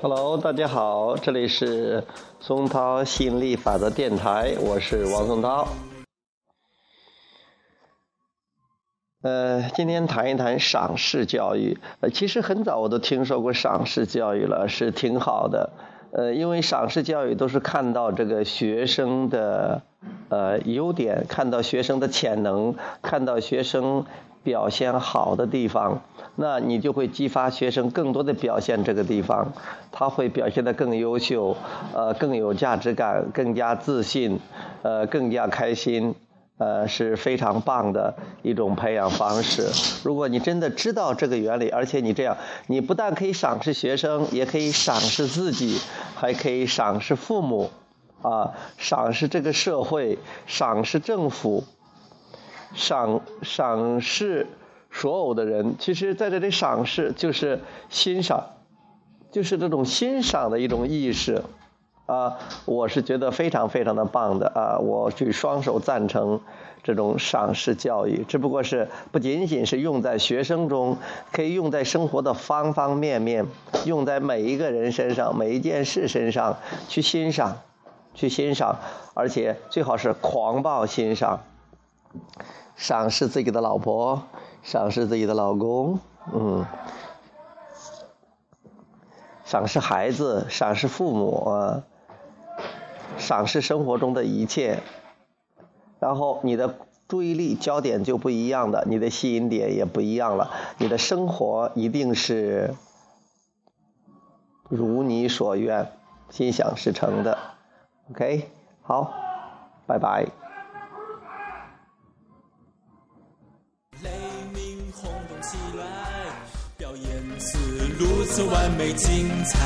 Hello，大家好，这里是松涛吸引力法则电台，我是王松涛。呃，今天谈一谈赏识教育。呃，其实很早我都听说过赏识教育了，是挺好的。呃，因为赏识教育都是看到这个学生的呃优点，看到学生的潜能，看到学生表现好的地方，那你就会激发学生更多的表现这个地方，他会表现得更优秀，呃，更有价值感，更加自信，呃，更加开心。呃，是非常棒的一种培养方式。如果你真的知道这个原理，而且你这样，你不但可以赏识学生，也可以赏识自己，还可以赏识父母，啊，赏识这个社会，赏识政府，赏赏识所有的人。其实，在这里赏识就是欣赏，就是这种欣赏的一种意识。啊，我是觉得非常非常的棒的啊！我去双手赞成这种赏识教育，只不过是不仅仅是用在学生中，可以用在生活的方方面面，用在每一个人身上、每一件事身上去欣赏，去欣赏，而且最好是狂暴欣赏，赏识自己的老婆，赏识自己的老公，嗯。赏识孩子，赏识父母。赏识生活中的一切，然后你的注意力焦点就不一样的，你的吸引点也不一样了，你的生活一定是如你所愿，心想事成的。OK，好，拜拜。这完美精彩。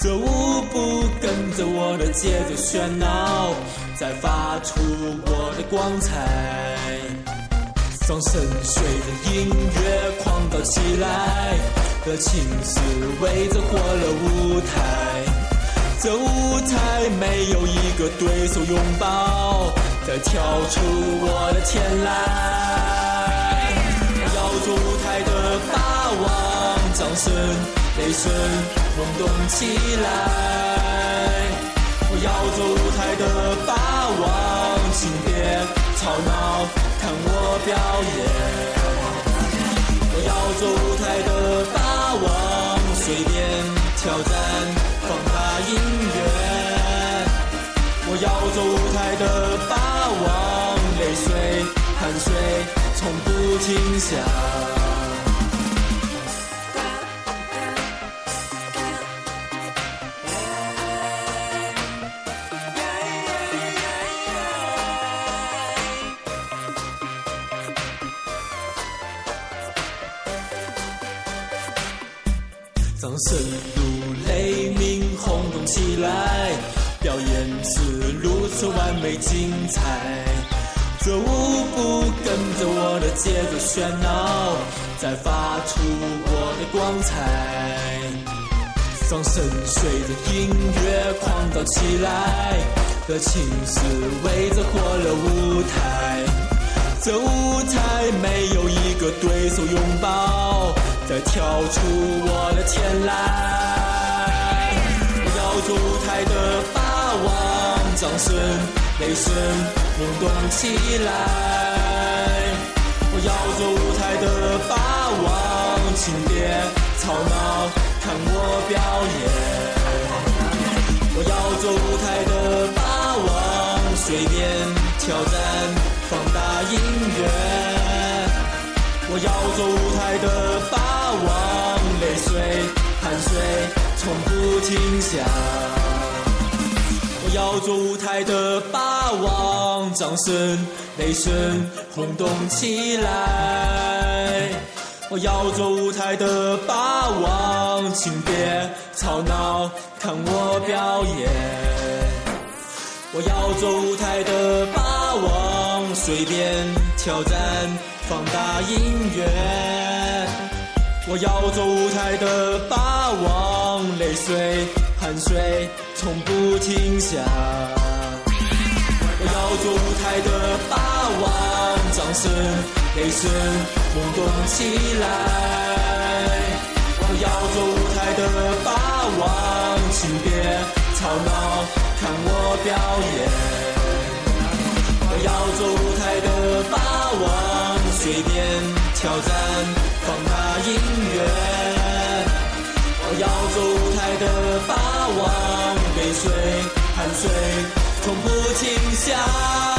这舞步跟着我的节奏喧闹，在发出我的光彩。掌声随着音乐狂躁起来，热情是围着火了舞台。这舞台没有一个对手拥抱，在跳出我的天籁。要做舞台的霸王，掌声。雷声轰动起来，我要做舞台的霸王，请别吵闹，看我表演。我要做舞台的霸王，随便挑战，放大音乐。我要做舞台的霸王，泪水汗水从不停下。掌声如雷鸣轰动起来，表演是如此完美精彩。这舞步跟着我的节奏喧闹，在发出我的光彩。掌声随着音乐狂躁起来，热情是围着火热舞台。这舞台没有一个对手拥抱。再跳出我的天来！我要做舞台的霸王，掌声、雷声轰动起来！我要做舞台的霸王，请别吵闹，看我表演！我要做舞台的霸王，随便挑战，放大音乐！我要做舞台的霸。王，泪水汗水从不停下。我要做舞台的霸王，掌声雷声轰动起来。我要做舞台的霸王，请别吵闹，看我表演。我要做舞台的霸王，随便挑战，放大音乐。我要做舞台的霸王，泪水汗水从不停下。我要做舞台的霸王，掌声雷声轰动起来。我要做舞台。的霸王，请别吵闹，看我表演。挑战，放大音乐。我要做舞台的霸王，跟随，汗水从不停下。